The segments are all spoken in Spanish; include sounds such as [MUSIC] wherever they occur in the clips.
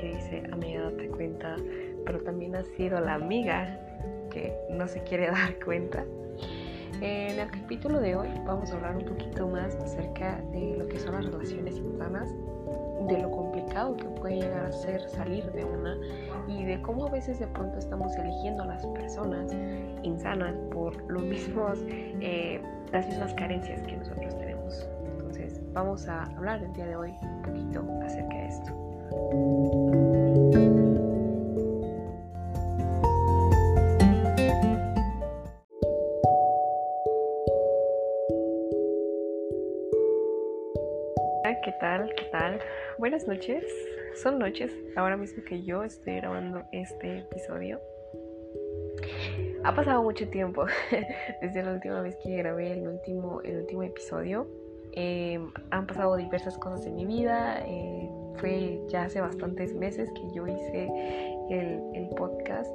que dice, amiga, date cuenta, pero también has sido la amiga que no se quiere [LAUGHS] dar cuenta? En el capítulo de hoy vamos a hablar un poquito más acerca de lo que son las relaciones insanas, de lo complicado que puede llegar a ser salir de una y de cómo a veces de pronto estamos eligiendo a las personas insanas por los [LAUGHS] mismos, eh, las mismas carencias que nosotros tenemos. Entonces vamos a hablar el día de hoy un poquito acerca de esto. ¿Qué tal? ¿Qué tal? Buenas noches. Son noches, ahora mismo que yo estoy grabando este episodio. Ha pasado mucho tiempo [LAUGHS] desde la última vez que grabé el último, el último episodio. Em, han pasado diversas cosas en mi vida. Eh, fue ya hace bastantes meses que yo hice el, el podcast.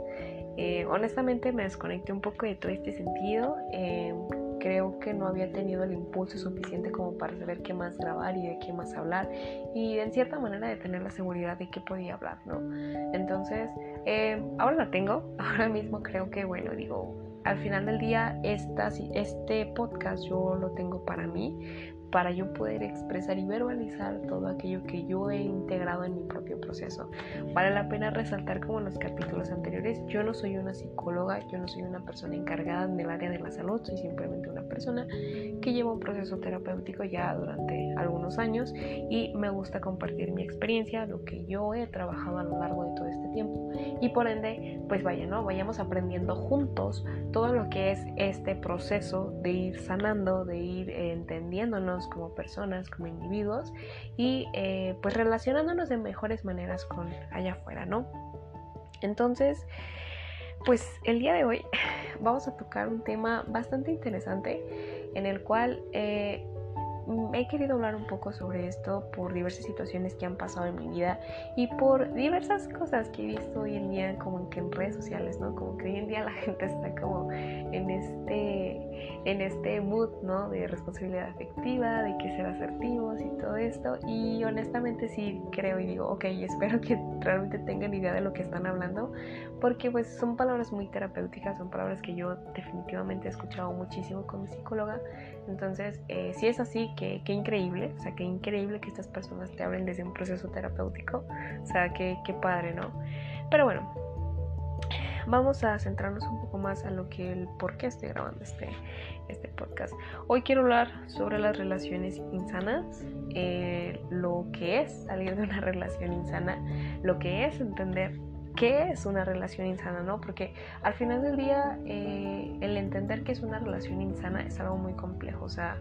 Eh, honestamente me desconecté un poco de todo este sentido. Em, creo que no había tenido el impulso suficiente como para saber qué más grabar y de qué más hablar y en cierta manera de tener la seguridad de qué podía hablar, ¿no? Entonces, eh, ahora la tengo, [LAUGHS] ahora mismo creo que, bueno, digo, al final del día, esta, este podcast yo lo tengo para mí, para yo poder expresar y verbalizar todo aquello que yo he integrado en mi propio proceso. Vale la pena resaltar como en los capítulos anteriores, yo no soy una psicóloga, yo no soy una persona encargada del área de la salud, soy simplemente una persona que lleva un proceso terapéutico ya durante algunos años y me gusta compartir mi experiencia, lo que yo he trabajado a lo largo de todo este tiempo y por ende, pues vaya, ¿no? Vayamos aprendiendo juntos todo lo que es este proceso de ir sanando, de ir entendiéndonos como personas, como individuos y eh, pues relacionándonos de mejores maneras con allá afuera, ¿no? Entonces, pues el día de hoy [LAUGHS] vamos a tocar un tema bastante interesante en el cual eh, he querido hablar un poco sobre esto por diversas situaciones que han pasado en mi vida y por diversas cosas que he visto hoy en día como que en redes sociales, ¿no? Como que hoy en día la [LAUGHS] gente está como en este, en este mood, ¿no? De responsabilidad afectiva, de que ser asertivos y todo esto. Y honestamente sí creo y digo, ok, espero que realmente tengan idea de lo que están hablando, porque pues son palabras muy terapéuticas, son palabras que yo definitivamente he escuchado muchísimo con mi psicóloga. Entonces, eh, si es así, qué, increíble, o sea, qué increíble que estas personas te hablen desde un proceso terapéutico, o sea, qué, qué padre, ¿no? Pero bueno, vamos a centrarnos un poco más a lo que el por qué estoy grabando este, este podcast. Hoy quiero hablar sobre las relaciones insanas, eh, lo que es salir de una [LAUGHS] relación insana, lo que es entender qué es una relación insana, ¿no? Porque al final del día eh, el entender que es una relación insana es algo muy complejo. O sea,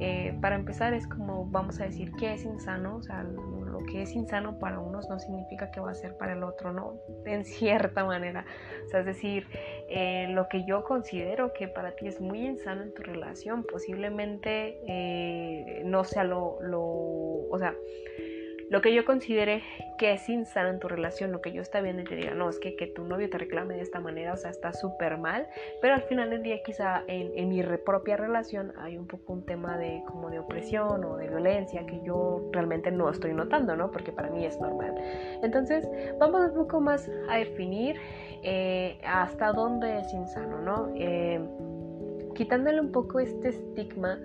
eh, para empezar es como vamos a decir qué es insano. O sea, lo que es insano para unos no significa que va a ser para el otro, ¿no? [LAUGHS] En cierta manera. O sea, es decir, eh, lo que yo considero que para ti es muy insano en tu relación, posiblemente no sea lo, lo, o sea, lo que yo considere que es insano en tu relación, lo que yo está viendo y te diga, no, es que, que tu novio te reclame de esta manera, o sea, está súper mal, pero al final del día quizá en, mi propia relación hay un poco un tema de como de opresión o de violencia que yo realmente no estoy notando, ¿no? Porque para mí es normal. Entonces, vamos un poco más a definir eh, hasta dónde es insano, ¿no? Eh, quitándole un poco este estigma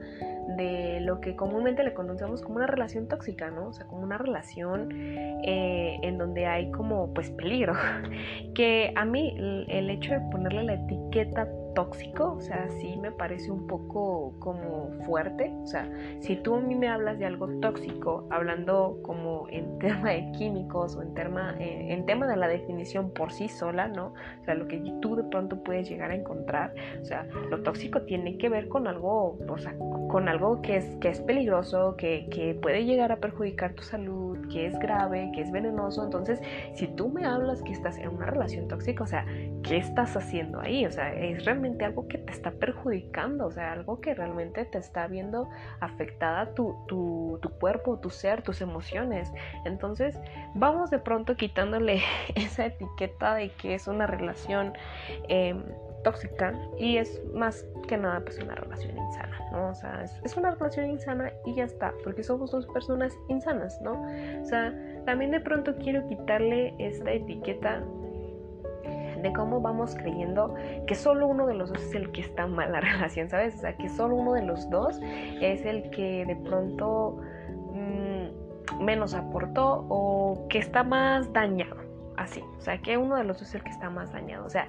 de lo que comúnmente le conocemos como una relación tóxica, ¿no? O sea, como una relación eh, en donde hay como pues peligro. [LAUGHS] Que a mí el hecho de ponerle la etiqueta tóxico, o sea, sí me parece un poco como fuerte, o sea, si tú a mí me hablas de algo tóxico, hablando como en [LAUGHS] tema de químicos o en tema, eh, en tema de la definición por sí sola, ¿no? O sea, lo que tú de pronto puedes llegar a encontrar, o sea, lo tóxico tiene que ver con algo, o sea, con algo que es, que es peligroso, que, que puede llegar a perjudicar tu salud, que es grave, que es venenoso, entonces, si tú me hablas que estás en una relación tóxica, o sea, ¿qué estás haciendo ahí? O sea, es realmente algo que te está perjudicando, o sea, algo que realmente te está viendo afectada tu, tu, tu cuerpo, tu ser, tus emociones. Entonces, vamos de pronto quitándole [LAUGHS] esa etiqueta de que es una relación em, tóxica y es más que nada pues una relación insana, ¿no? O sea, es, una relación insana y ya está, porque somos dos personas insanas, ¿no? O sea, también de pronto quiero quitarle esta etiqueta de cómo vamos creyendo que solo uno de los dos es el que está mal la [LAUGHS] relación, ¿sabes? O sea, que solo uno de los dos es el que de pronto mm, menos aportó o que está más dañado, así. O sea, que uno de los dos es el que está más dañado. O sea,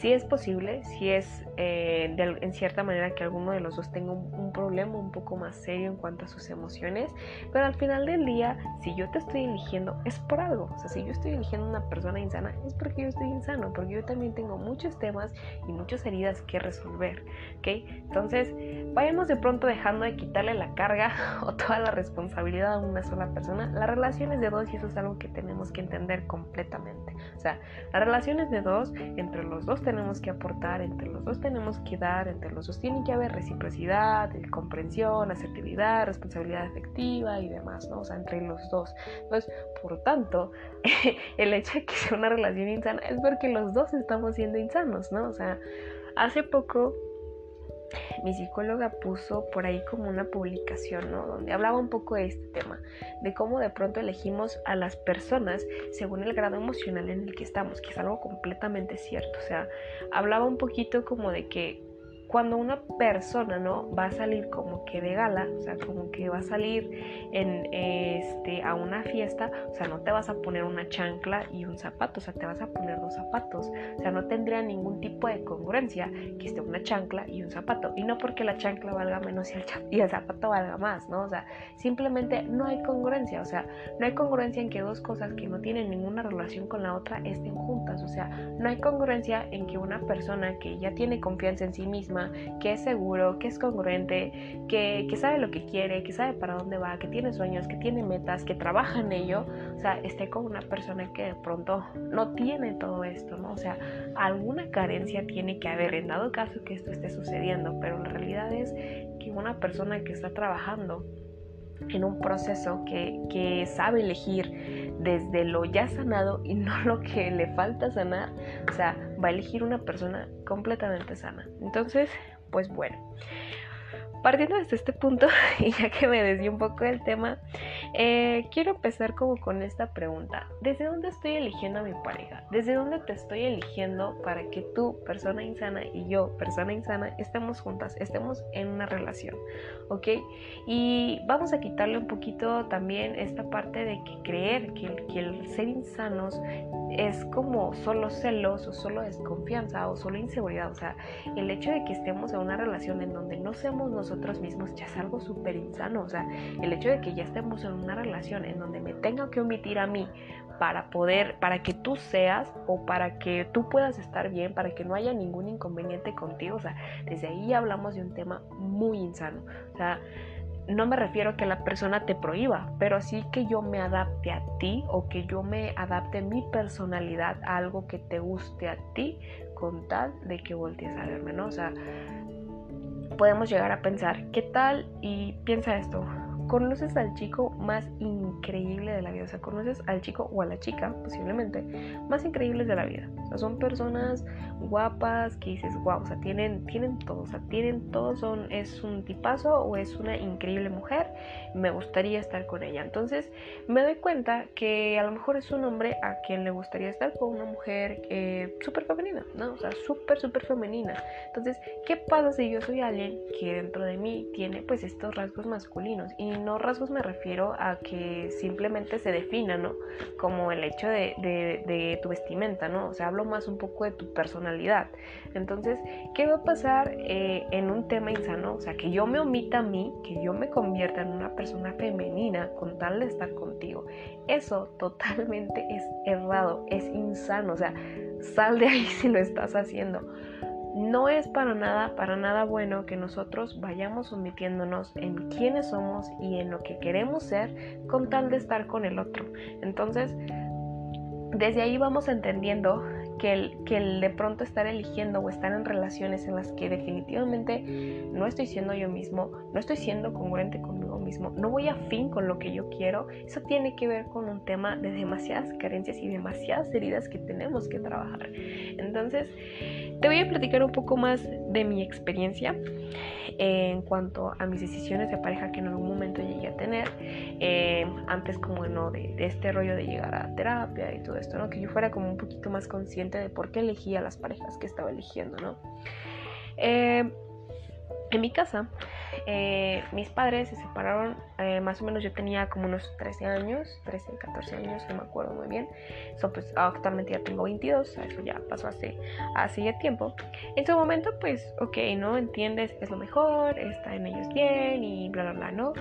si es posible, si es eh, en cierta manera que alguno de los dos tenga un, problema un poco más serio en cuanto a sus emociones, pero al final del día, si yo te estoy eligiendo, es por algo. O sea, si yo estoy eligiendo una persona insana, es porque yo estoy insano, porque yo también tengo muchos temas y muchas heridas que resolver. Entonces, vayamos de pronto dejando de quitarle la carga [LAUGHS] o toda la responsabilidad a una sola persona. Las relaciones de dos, y eso es algo que tenemos que entender completamente. O sea, las relaciones de dos, entre los dos, tenemos que aportar, entre los dos tenemos que dar, entre los dos tiene que haber reciprocidad, comprensión, asertividad, responsabilidad efectiva y demás, ¿no? O sea, entre los dos. Entonces, por tanto, [LAUGHS] el hecho de que sea una relación insana es porque los dos estamos siendo insanos, ¿no? O sea, hace poco mi psicóloga puso por ahí como una publicación, ¿no? Donde hablaba un poco de este tema, de cómo de pronto elegimos a las personas según el grado emocional en el que estamos, que es algo completamente cierto. O sea, hablaba un poquito como de que cuando una persona no va a salir como que de gala, o sea, como que va a salir en este a una fiesta, o sea, no te vas a poner una chancla y un zapato, o sea, te vas a poner dos zapatos, o sea, no tendría ningún tipo de congruencia que esté una chancla y un zapato, y no porque la chancla valga menos y el, y el zapato valga más, ¿no? O sea, simplemente no hay congruencia, o sea, no hay congruencia en que dos cosas que no tienen ninguna relación con la otra estén juntas, o sea, no hay congruencia en que una persona que ya tiene confianza en sí misma que es seguro, que es congruente, que, sabe lo que quiere, que sabe para dónde va, que tiene sueños, que tiene metas, que trabaja en ello, o sea, esté con una persona que de pronto no tiene todo esto, ¿no? O sea, alguna carencia tiene que haber en dado caso que esto esté sucediendo, pero la realidad es que una persona que está trabajando en un proceso que, que, sabe elegir desde lo ya sanado y no lo que le falta sanar, o sea, va a elegir una persona completamente sana. Entonces, pues bueno, partiendo desde este punto, [LAUGHS] y ya que me desvié un poco del tema, eh, quiero empezar como con esta pregunta. ¿Desde dónde estoy eligiendo a mi pareja? ¿Desde dónde te estoy eligiendo para que tú, persona insana, y yo, persona insana, estemos juntas, estemos en una relación? ¿Ok? Y vamos a quitarle un poquito también esta parte de que creer que que el ser insanos es como solo celos o solo desconfianza o solo inseguridad. O sea, el hecho de que estemos en una relación en donde no seamos nosotros mismos ya es algo súper insano. O sea, el hecho de que ya estemos en una relación en donde me tenga que omitir a mí para poder, para que tú seas o para que tú puedas estar bien, para que no haya ningún inconveniente contigo. O sea, desde ahí hablamos de un tema muy insano. O sea, no me refiero a que la persona te prohíba, pero sí que yo me adapte a ti o que yo me adapte mi personalidad a algo que te guste a ti con tal de que voltees a verme, ¿no? O sea, podemos llegar a pensar, ¿qué tal? Y piensa esto, conoces al chico más increíble de la vida, o sea, conoces al chico o a la chica, posiblemente, más increíbles de la vida. O sea, son personas guapas que dices, wow, o sea, tienen, tienen todo, o sea, tienen todo, son, es un tipazo o es una increíble mujer, me gustaría estar con ella. Entonces, me doy cuenta que a lo mejor es un hombre a quien le gustaría estar con una mujer eh, súper femenina, ¿no? O sea, súper, súper femenina. Entonces, ¿qué pasa si yo soy alguien que dentro de mí tiene pues estos rasgos masculinos? No rasgos me refiero a que simplemente se defina, ¿no? Como el hecho de, tu vestimenta, ¿no? O sea, hablo más un poco de tu personalidad. Entonces, ¿qué va a pasar eh, en un tema insano? O sea, que yo me omita a mí, que yo me convierta en una persona femenina con tal de estar contigo. Eso totalmente es errado, es insano. O sea, sal de ahí [LAUGHS] si lo estás haciendo no es para nada, para nada bueno que nosotros vayamos omitiéndonos en quiénes somos y en lo que queremos ser con tal de estar con el otro. Entonces, desde ahí vamos entendiendo que el, que el de pronto estar eligiendo o estar en relaciones en las que definitivamente no estoy siendo yo mismo, no estoy siendo congruente conmigo no voy a fin con lo que yo quiero, eso tiene que ver con un tema de demasiadas carencias y demasiadas heridas que tenemos que trabajar. Entonces, te voy a platicar un poco más de mi experiencia en cuanto a mis decisiones de pareja que en algún momento llegué a tener, eh, antes como no de, este rollo de llegar a terapia y todo esto, ¿no? Que yo fuera como un poquito más consciente de por qué elegía las parejas que estaba eligiendo, ¿no? Eh, en mi casa, eh, mis padres se separaron, eh, más o menos yo tenía como unos 13 años, 13, 14 años, no me acuerdo muy bien. So, pues actualmente ya tengo 22, eso ya pasó hace, hace tiempo. En su momento, pues, ok, ¿no? Entiendes, es lo mejor, está en ellos bien y bla, bla, bla, ¿no?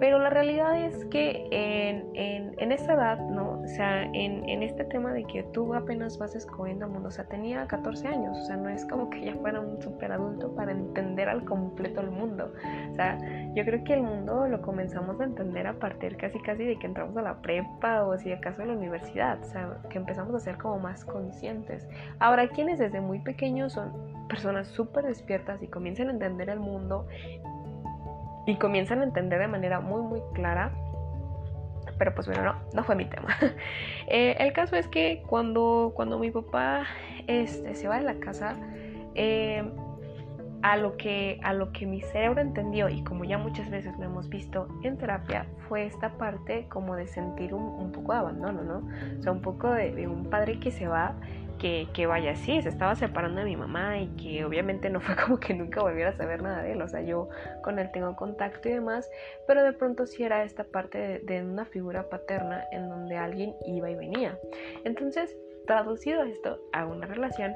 Pero la realidad es que en, en, en esta edad, ¿no? O sea, en, en, este tema de que tú apenas vas descubriendo el mundo, o sea, tenía 14 años, o sea, no es como que ya fuera un super adulto para entender al completo el mundo. O sea, yo creo que el mundo lo comenzamos a entender a partir casi casi de que entramos a la prepa o si acaso a la universidad, o sea, que empezamos a ser como más conscientes. Ahora, quienes desde muy pequeños son personas súper despiertas y comienzan a entender el mundo y comienzan a entender de manera muy muy clara pero pues bueno, no, no fue mi tema. [LAUGHS] Eh, el caso es que cuando, cuando mi papá este, se va de la casa, eh, a lo que a lo que mi cerebro entendió y como ya muchas veces lo hemos visto en terapia fue esta parte como de sentir un, poco de abandono, ¿no? O sea, un poco de, un padre que se va, que, que, vaya así, se estaba separando de mi mamá y que obviamente no fue [LAUGHS] como que nunca volviera a saber nada de él, o sea, yo con él tengo contacto y demás, pero de pronto sí era esta parte de, de una figura paterna en donde alguien iba y venía. Entonces, traducido esto a una relación,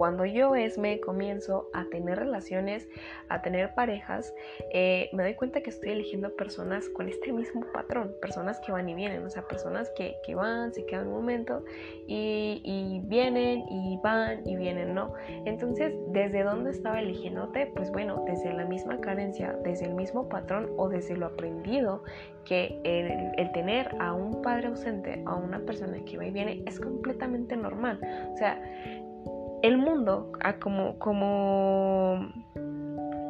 cuando yo, me comienzo a tener relaciones, a tener parejas, eh, me doy cuenta que estoy eligiendo personas con este mismo patrón, personas que van y vienen, o sea, personas que, van, se quedan un momento y, vienen y van y vienen, ¿no? Entonces, ¿desde dónde estaba eligiéndote? Pues bueno, desde la misma carencia, desde el mismo patrón o desde lo aprendido que el, el, tener a un padre ausente, a una persona que va y viene, es completamente normal. O sea, el mundo, como, como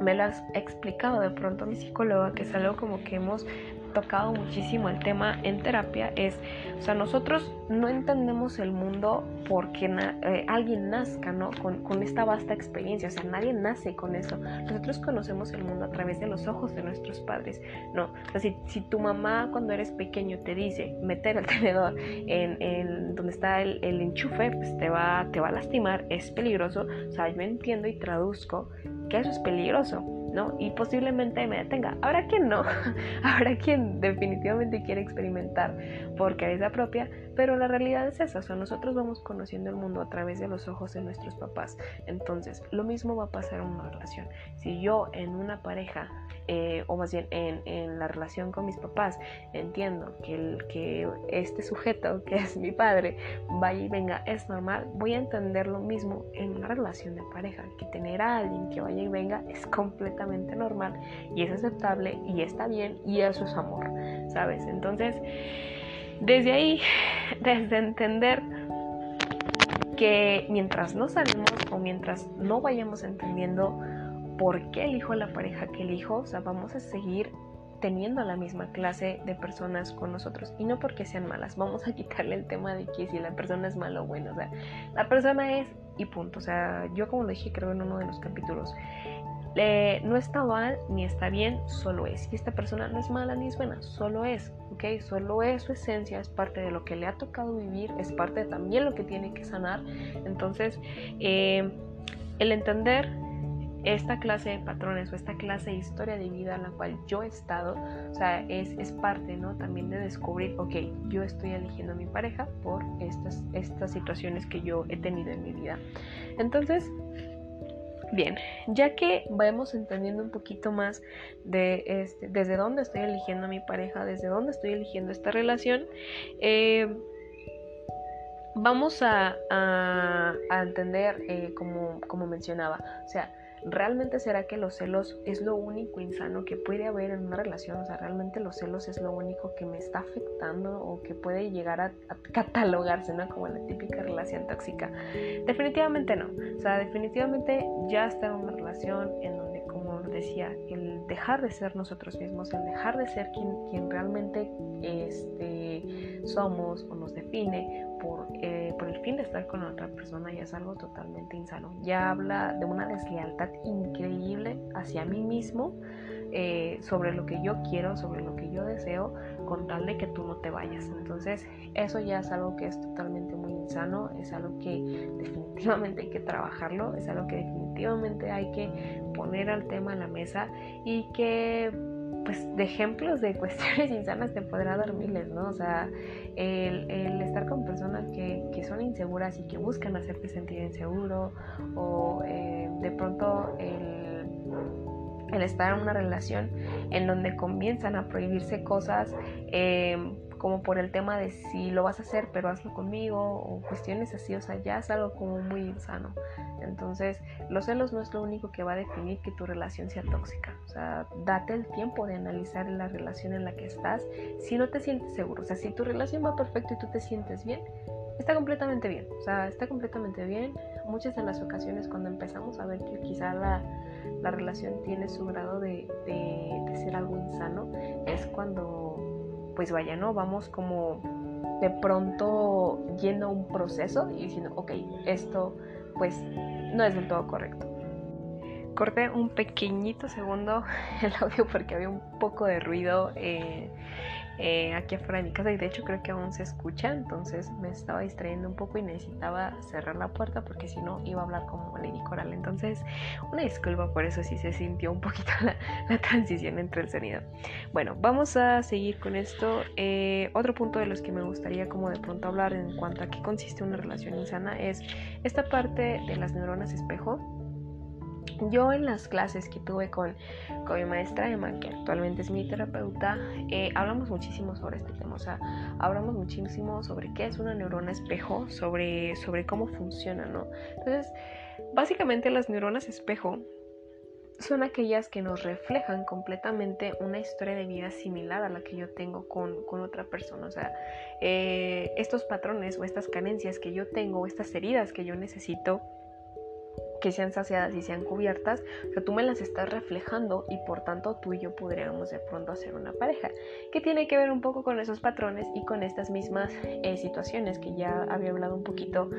me lo has explicado de pronto mi psicóloga, que es algo como que hemos tocado muchísimo el tema en terapia es, o sea, nosotros no entendemos el mundo porque eh, alguien nazca, ¿no? Con, con, esta vasta experiencia, o sea, nadie nace con eso. Nosotros conocemos el mundo a través de los ojos de nuestros padres, ¿no? O sea, si, si tu mamá cuando eres pequeño te dice meter el [LAUGHS] tenedor en, en donde está el, el, enchufe, pues te va, te va a lastimar, es peligroso, o sea, yo entiendo y traduzco que eso es peligroso, ¿no? Y posiblemente me detenga. Habrá quien no, [LAUGHS] habrá quien definitivamente quiere experimentar por cabeza propia, pero la realidad es esa, o sea, nosotros vamos conociendo el mundo a través de los ojos de nuestros papás. Entonces, lo mismo va a pasar en una relación. Si yo en una pareja, eh, o más bien en, la relación con mis papás, entiendo que, el, que este sujeto, [LAUGHS] que es mi padre, vaya y venga, es normal, voy a entender lo mismo en una relación de pareja, que tener a alguien que vaya y venga es completamente normal y es aceptable y está bien y eso es amor, ¿sabes? Entonces, desde ahí, [LAUGHS] desde entender que mientras no salimos o mientras no vayamos entendiendo por qué elijo la pareja que elijo, o sea, vamos a seguir teniendo la misma clase de personas con nosotros y no porque sean malas, vamos a [LAUGHS] quitarle el tema de que si la persona es mala o buena, o sea, la persona es y punto, o sea, yo como lo dije creo en uno de los capítulos, no está mal ni está bien, solo es. Y esta persona no es mala ni es buena, solo es, ¿ok? Solo es su esencia, es parte de lo que le ha tocado vivir, es parte de también lo que tiene que sanar. Entonces, eh, el entender esta clase de patrones o esta clase de historia de vida en la cual yo he estado, o sea, es, es parte, ¿no? También de descubrir, ok, yo estoy eligiendo a mi pareja por estas, estas situaciones que yo he tenido en mi vida. Entonces, Bien, ya que vamos entendiendo un poquito más de este, desde dónde estoy eligiendo a mi pareja, desde dónde estoy eligiendo esta relación, eh, vamos a, entender, eh, como, como mencionaba, o sea, ¿realmente será que los celos es lo único insano que puede haber en una relación? O sea, ¿realmente los celos es lo único que me está afectando o que puede llegar a, catalogarse, ¿no? Como la típica relación tóxica. Definitivamente no. O sea, definitivamente ya está en una relación en donde, el dejar de ser nosotros mismos, el dejar de ser quien, quien realmente este, somos o nos define por, eh, por el fin de estar con otra persona ya es algo totalmente insano. Ya habla de una deslealtad increíble hacia mí mismo, eh, sobre lo que yo quiero, sobre lo que yo deseo, con tal de que tú no te vayas. Entonces, eso ya es algo que es totalmente muy insano, es algo que definitivamente hay que trabajarlo, es algo que definitivamente hay que poner al tema en la mesa y que pues de ejemplos de [LAUGHS] cuestiones insanas te podrá dar miles, ¿no? O sea, el, estar con personas que, son inseguras y que buscan hacerte sentir inseguro o eh, de pronto el el estar en una relación en donde comienzan a prohibirse cosas eh, como por el tema de si lo vas a hacer pero hazlo conmigo o cuestiones así, o sea, ya es algo como muy insano. Entonces, los celos no es lo único que va a definir que tu relación sea tóxica. O sea, date el tiempo de analizar la relación en la que estás si no te sientes seguro. O sea, si tu relación va perfecto y tú te sientes bien, está completamente bien. O sea, está completamente bien. Muchas de las ocasiones cuando empezamos a ver que quizá la la relación tiene su grado de, ser algo insano, es cuando, pues vaya, ¿no? Vamos como de pronto yendo a un proceso y diciendo, ok, esto pues no es del todo correcto. Corté un pequeñito segundo [LAUGHS] el audio porque había un poco de ruido. Eh, eh, aquí afuera de mi casa y de hecho creo que aún se escucha, entonces me estaba distrayendo un poco y necesitaba cerrar la puerta porque si no iba a hablar como Lady Coral. Entonces, una disculpa por eso si se sintió un poquito [LAUGHS] la, transición entre el sonido. Bueno, vamos a seguir con esto. Eh, otro punto de los que me gustaría como de pronto hablar en cuanto a qué consiste una relación insana es esta parte de las neuronas espejo yo en las clases que tuve con, con mi maestra Emma, que actualmente es mi terapeuta, eh, hablamos muchísimo sobre este tema, o sea, hablamos muchísimo sobre qué es una neurona espejo, sobre, sobre cómo funciona, ¿no? Entonces, básicamente las neuronas espejo son aquellas que nos reflejan completamente una historia de vida similar a la que yo tengo con, con otra persona. O sea, eh, estos patrones o estas carencias que yo tengo, estas heridas que yo necesito, que sean saciadas y sean cubiertas, o tú me las estás reflejando y por tanto tú y yo podríamos de pronto hacer una pareja, que tiene que ver un poco con esos patrones y con estas mismas eh, situaciones que ya había hablado un poquito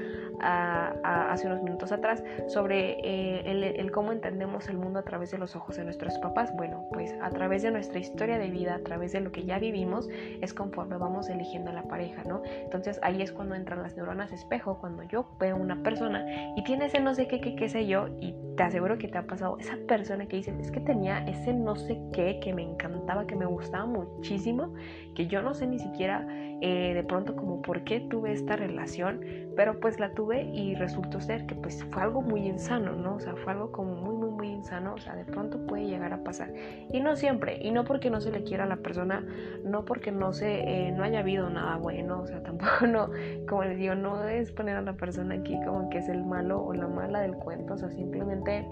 hace unos minutos atrás sobre eh, el, cómo entendemos el mundo a través de los ojos de nuestros papás. Bueno, pues a través de nuestra historia de vida, a través de lo que ya vivimos, es conforme vamos eligiendo a la pareja, ¿no? Entonces ahí es cuando entran las neuronas espejo, cuando yo veo una persona y tiene ese no sé qué, qué, qué sé yo, y te aseguro que te ha pasado esa persona que dices, es que tenía ese no sé qué que me encantaba, que me gustaba muchísimo, que yo no sé ni siquiera eh, de pronto como por qué tuve esta relación, pero pues la tuve y resultó ser que pues fue algo muy insano, ¿no? O sea, fue algo como muy, muy, insano, o sea, de pronto puede llegar a pasar. Y no siempre, y no porque no se le quiera a la persona, no porque no se, eh, no haya habido nada bueno, o sea, [LAUGHS] tampoco no, como les digo, no es poner a la persona aquí como que es el malo o la mala del cuento, o sea, simplemente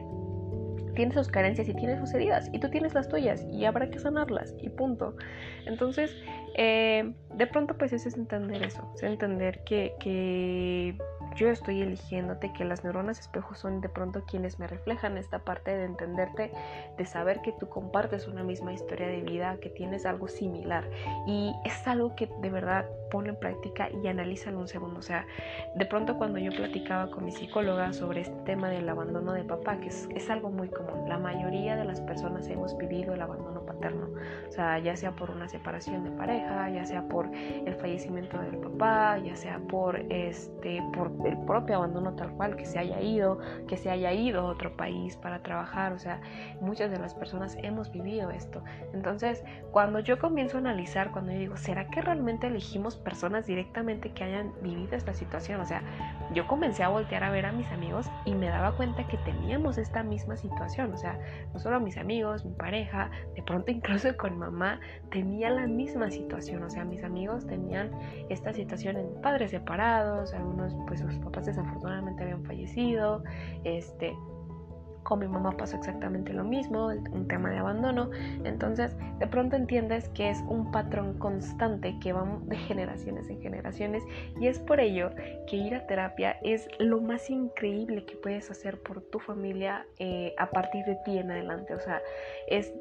tiene sus carencias y tiene sus heridas y tú tienes las tuyas y habrá que sanarlas y punto. Entonces, eh, de pronto pues es entender eso, es entender que, que yo estoy eligiéndote, que las neuronas espejos son de pronto quienes me reflejan esta parte de entenderte, de saber que tú compartes una misma historia de vida, que tienes algo similar. Y es algo que de verdad pone en práctica y analiza en un segundo. O sea, de pronto cuando yo platicaba con mi psicóloga sobre este tema del abandono de papá, que es, es algo muy común, la mayoría de las personas hemos vivido el abandono paterno. O sea, ya sea por una separación de pareja, ya sea por el fallecimiento del papá, ya sea por este, por el propio abandono tal cual, que se haya ido, que se haya ido a otro país para trabajar, o sea, muchas de las personas hemos vivido esto. Entonces, cuando yo comienzo a analizar, cuando yo digo, ¿será que realmente elegimos personas directamente que hayan vivido esta situación? O sea, yo comencé a voltear a ver a mis amigos y me daba cuenta que teníamos esta misma situación, o sea, no solo mis amigos, mi pareja, de pronto incluso con mamá tenía la misma situación, o sea, mis amigos tenían esta situación en padres separados, algunos pues sus papás desafortunadamente habían fallecido, este, con mi mamá pasó exactamente lo mismo, un tema de abandono. Entonces, de pronto entiendes que es un patrón constante que va de generaciones en generaciones y es por ello que ir a terapia es lo más increíble que puedes hacer por tu familia eh, a partir de ti en adelante. O sea, es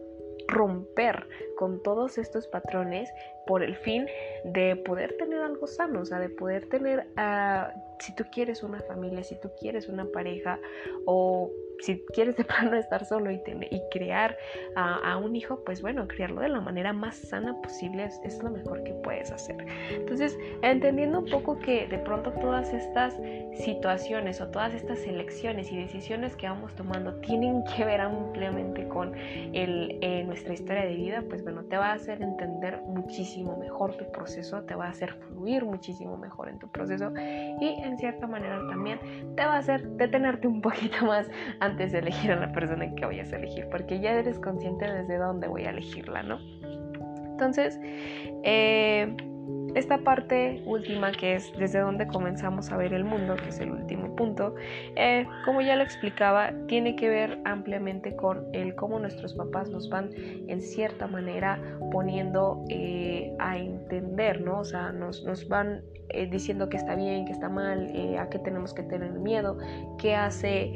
romper con todos estos patrones por el fin de poder tener algo sano, o sea, de poder tener, uh, si tú quieres una familia, si tú quieres una pareja o si quieres de [LAUGHS] plano estar solo y, y crear a, un hijo, pues bueno, criarlo de la manera más sana posible es, lo mejor que puedes hacer. Entonces, entendiendo un poco que de pronto todas estas situaciones o todas estas elecciones y decisiones que vamos tomando tienen [LAUGHS] que ver ampliamente con el, eh, nuestra historia de vida, pues bueno, te va a hacer entender muchísimo mejor tu proceso, te va a hacer fluir muchísimo mejor en tu proceso y en cierta manera también te va a hacer detenerte un poquito [LAUGHS] más antes de elegir a la persona que vayas a elegir, porque ya eres consciente desde dónde voy a elegirla, ¿no? Entonces, eh, esta parte última que es desde dónde comenzamos a ver el mundo, que es el último punto, eh, como ya lo explicaba, tiene que ver ampliamente con el cómo nuestros papás nos van en cierta manera poniendo eh, a entender, ¿no? O sea, nos, nos van eh, diciendo que está bien, que está mal, a qué tenemos que tener miedo, qué hace,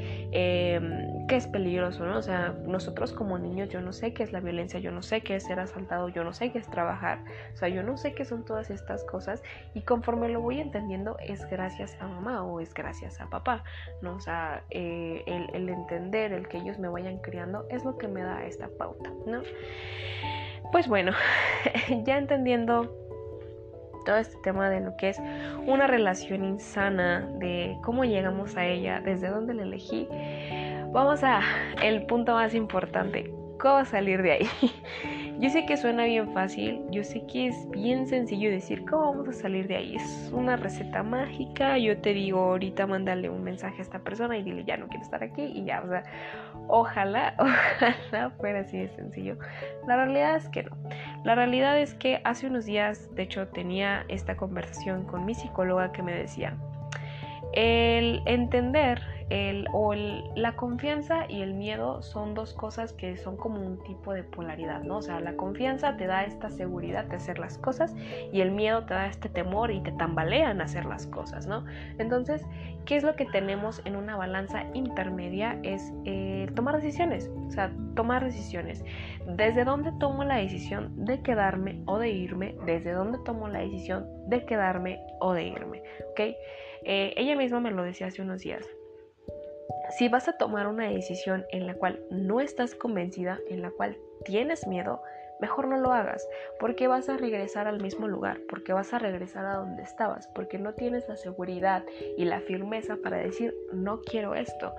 qué es peligroso, ¿no? O sea, nosotros como niños, yo no sé qué es la violencia, yo no sé qué es ser asaltado, yo no sé qué es trabajar, o sea, yo no sé qué son todas estas cosas y conforme lo voy entendiendo es gracias a mamá o es gracias a papá, ¿no? O sea, eh, el, el entender, el que ellos me vayan criando es lo que me da esta pauta, ¿no? Pues bueno, [LAUGHS] ya entendiendo todo este tema de lo que es una relación insana, de cómo llegamos a ella, desde dónde la elegí, vamos a el punto más importante, ¿cómo salir de ahí? [LAUGHS] Yo sé que suena bien fácil, yo sé que es bien sencillo decir cómo vamos a salir de ahí. Es una receta mágica, yo te digo ahorita mándale un mensaje a esta persona y dile ya no quiero estar aquí y ya, o sea, ojalá, [LAUGHS] ojalá fuera así de sencillo. La realidad es que no. La realidad es que hace unos días, de hecho, tenía esta conversación con mi psicóloga que me decía, el entender el, o la confianza y el miedo son dos cosas que son como un tipo de polaridad, ¿no? O sea, la confianza te da esta seguridad de hacer las cosas y el miedo te da este temor y te tambalean hacer las cosas, ¿no? Entonces, ¿qué es lo que tenemos en una balanza intermedia? Es eh, tomar decisiones, o sea, tomar decisiones. ¿Desde dónde tomo la decisión de quedarme o de irme? ¿Desde dónde tomo la decisión de quedarme o de irme? Eh, ella misma me lo decía hace unos días. Si vas a tomar una decisión en la cual no estás convencida, en la cual tienes miedo, mejor no lo hagas, porque vas a regresar al mismo lugar, porque vas a regresar a donde estabas, porque no tienes la seguridad y la firmeza para decir no quiero esto.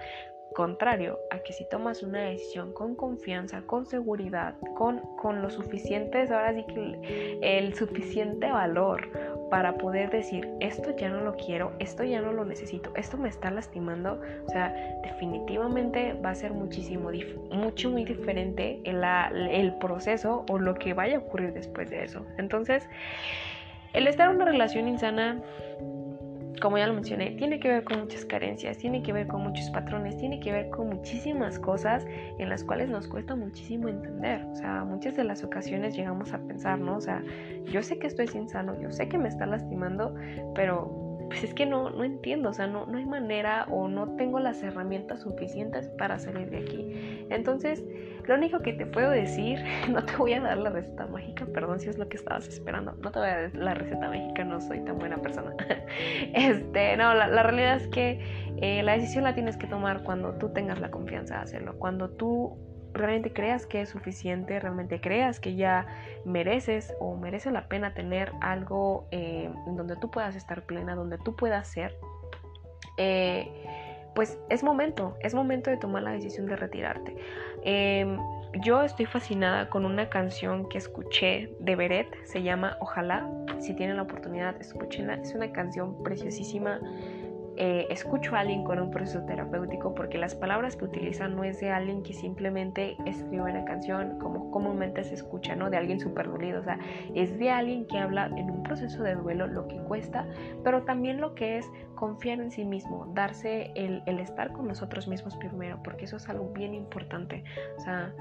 Contrario a que si tomas una decisión con confianza, con seguridad, con, con lo suficiente, ahora sí que el suficiente valor para poder decir, esto ya no lo quiero, esto ya no lo necesito, esto me está lastimando, o sea, definitivamente va a ser muchísimo, mucho, muy diferente el, el proceso o lo que vaya a ocurrir después de eso. Entonces, el estar en una relación insana como ya lo mencioné, tiene que ver con muchas carencias, tiene que ver con muchos patrones, tiene que ver con muchísimas cosas en las cuales nos cuesta muchísimo entender. O sea, muchas de las ocasiones llegamos a pensar, ¿no? O sea, yo sé que estoy insano, yo sé que me está lastimando, pero pues es que no, no entiendo, o sea, no, no hay manera o no tengo las herramientas suficientes para salir de aquí. Entonces, lo único que te puedo decir, [LAUGHS] no te voy a dar la receta mágica, perdón si es lo que estabas esperando, no te voy a dar la receta mágica, no soy tan buena persona. [LAUGHS] Este, no, la, realidad es que eh, la decisión la tienes que tomar cuando tú tengas la confianza de hacerlo, cuando tú realmente creas que es suficiente, realmente creas que ya mereces o merece la pena tener algo eh, donde tú puedas estar plena, donde tú puedas ser, eh, pues es momento, es momento de tomar la decisión de retirarte. Em, yo estoy fascinada con una canción que escuché de Beret, se llama Ojalá, si tienen la oportunidad, escúchenla, es una canción preciosísima eh, escucho a alguien con un proceso terapéutico porque las palabras que utilizan no es de alguien que simplemente escribe una canción como comúnmente se escucha, ¿no? De alguien súper dolido, o sea, es de alguien que habla en un proceso de duelo lo que cuesta, pero también lo que es confiar en sí mismo, darse el, el estar con nosotros mismos primero, porque eso es algo bien importante, o sea,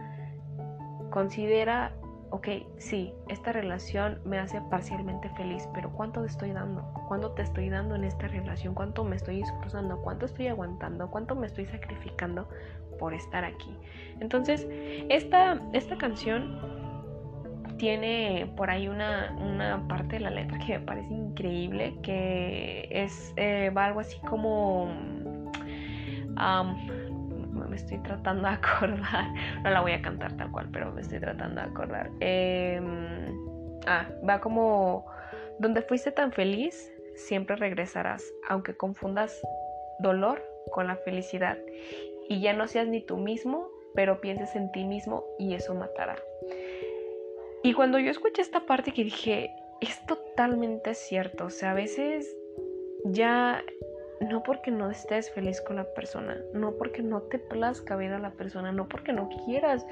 considera ok, sí, esta relación me hace parcialmente feliz, pero ¿cuánto te estoy dando? ¿Cuánto te estoy dando en esta relación? ¿Cuánto me estoy esforzando? ¿Cuánto estoy aguantando? ¿Cuánto me estoy sacrificando por estar aquí? Entonces, esta, esta canción tiene por ahí una, una, parte de la letra que me parece increíble, que es, eh, va algo así como me estoy tratando de acordar. No la voy a cantar tal cual, pero me estoy tratando de acordar. Em, ah, va como, donde fuiste tan feliz, siempre regresarás, aunque confundas dolor con la felicidad. Y ya no seas ni tú mismo, pero pienses en ti mismo y eso matará. Y cuando yo escuché esta parte que dije, es totalmente cierto, o sea, a veces ya no porque no estés feliz con la persona, no porque no te plazca ver a la persona, no porque no quieras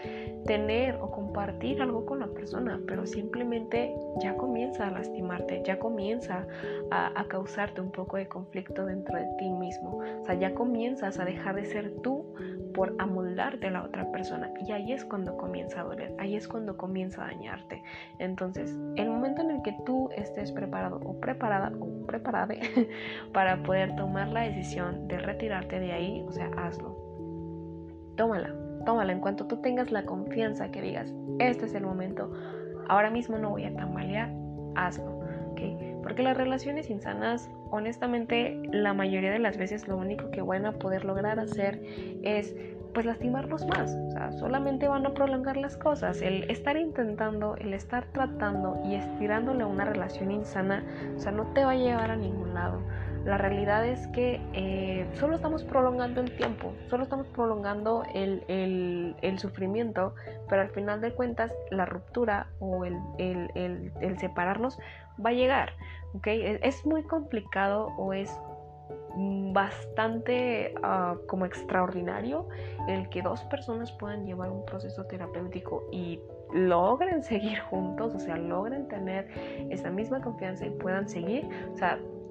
tener o compartir algo con la persona, pero simplemente ya comienza a lastimarte, ya comienza a, a causarte un poco de conflicto dentro de ti mismo, o sea, ya comienzas a dejar de ser tú por amoldarte a la otra persona y ahí es cuando comienza a doler, ahí es cuando comienza a dañarte. Entonces, el momento en el que tú estés preparado o preparada o preparada [LAUGHS] para poder tomar la decisión de retirarte de ahí, o sea, hazlo. Tómala, tómala en cuanto tú tengas la confianza que digas, este es el momento, ahora mismo no voy a tambalear, hazlo. Porque las relaciones insanas, honestamente, la mayoría de las veces lo único que van a poder lograr hacer es pues lastimarnos más, o sea, solamente van a prolongar las cosas. El estar intentando, el estar tratando y estirándole a una relación insana, o sea, no te va a llevar a ningún lado. La realidad es que eh, solo estamos prolongando el tiempo, solo estamos prolongando el, el, sufrimiento, pero al final de cuentas la ruptura o el, el separarnos va a llegar. ¿okay? Es muy complicado o es bastante ah, como extraordinario el que dos personas puedan llevar un proceso terapéutico y logren [LAUGHS] seguir juntos, o sea, logren tener esa misma confianza y puedan seguir,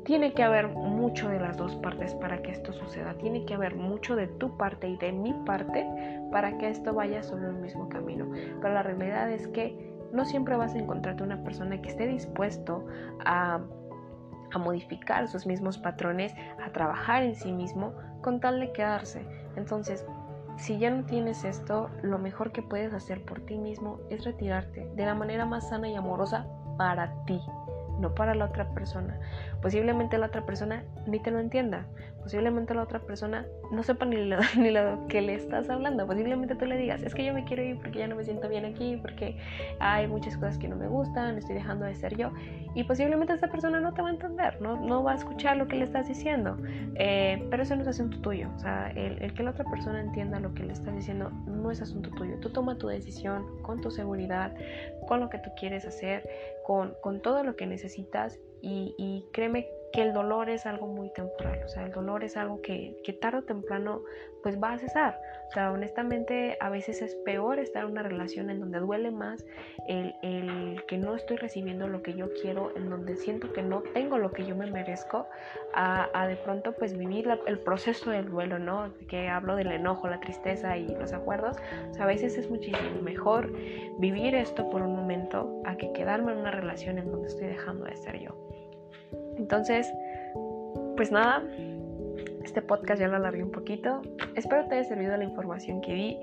tiene que haber mucho de las dos partes para que esto suceda. Tiene que haber mucho de tu parte y de mi parte para que esto vaya sobre el mismo camino. Pero la realidad es que no siempre vas a encontrarte una persona que esté dispuesto a, a modificar sus mismos patrones, a trabajar en sí mismo con tal de quedarse. Entonces, si ya no tienes esto, lo mejor que puedes hacer por ti mismo es retirarte de la manera más sana y amorosa para ti, no para la otra persona. Posiblemente la otra persona ni te lo entienda. Posiblemente la otra persona no sepa ni lo, [LAUGHS] ni lo que le estás hablando. Posiblemente tú le digas, es que yo me quiero ir porque ya no me siento bien aquí, porque hay muchas cosas que no me gustan, estoy dejando de ser yo. Y posiblemente esta persona no te va a entender, no, no va a escuchar lo que le estás diciendo. Eh, pero eso no es asunto tuyo. O sea, el, el que la otra persona entienda lo que le estás diciendo no es asunto tuyo. Tú toma tu decisión con tu seguridad, con lo que tú quieres hacer, con, con todo lo que necesitas y, créeme que el dolor es algo muy temporal, o sea, el dolor es algo que, que, tarde o temprano pues va a cesar. O sea, honestamente a veces es peor estar en una relación en donde duele más el, el, que no estoy recibiendo lo que yo quiero, en donde siento que no tengo lo que yo me merezco, a, a de pronto pues vivir el proceso del duelo, ¿no? Que hablo del enojo, la tristeza y los acuerdos. O sea, a veces es muchísimo mejor vivir esto por un momento a que quedarme en una relación en donde estoy dejando de ser yo. Entonces, pues nada, este podcast ya lo alargué un poquito. Espero te haya servido la información que di.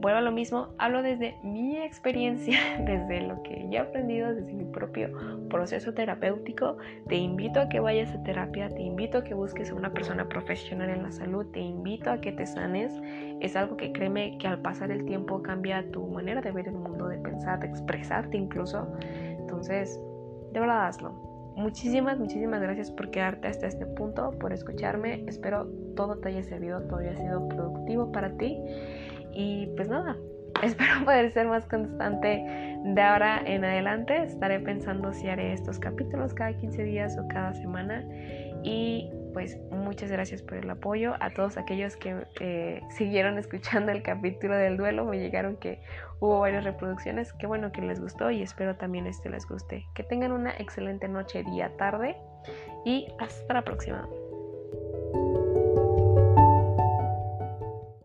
Vuelvo a lo mismo, hablo desde mi experiencia, [LAUGHS] desde lo que he aprendido, desde mi propio proceso terapéutico. Te invito a que vayas a terapia, te invito a que busques a una persona profesional en la salud, te invito a que te sanes. Es algo que créeme que al pasar el tiempo cambia tu manera de ver el mundo, de pensar, de expresarte incluso. Entonces, de verdad hazlo Muchísimas, muchísimas gracias por quedarte hasta este punto, por escucharme. Espero todo te haya servido, todo haya sido productivo para ti. Y pues nada, [LAUGHS] espero poder ser más constante de ahora en adelante. Estaré pensando si haré estos capítulos cada 15 días o cada semana. Y pues muchas gracias por el apoyo. A todos aquellos que eh, siguieron escuchando el capítulo del duelo, me llegaron que hubo varias reproducciones. Qué bueno que les gustó y espero también este les guste. Que tengan una excelente noche, día, tarde y hasta la próxima.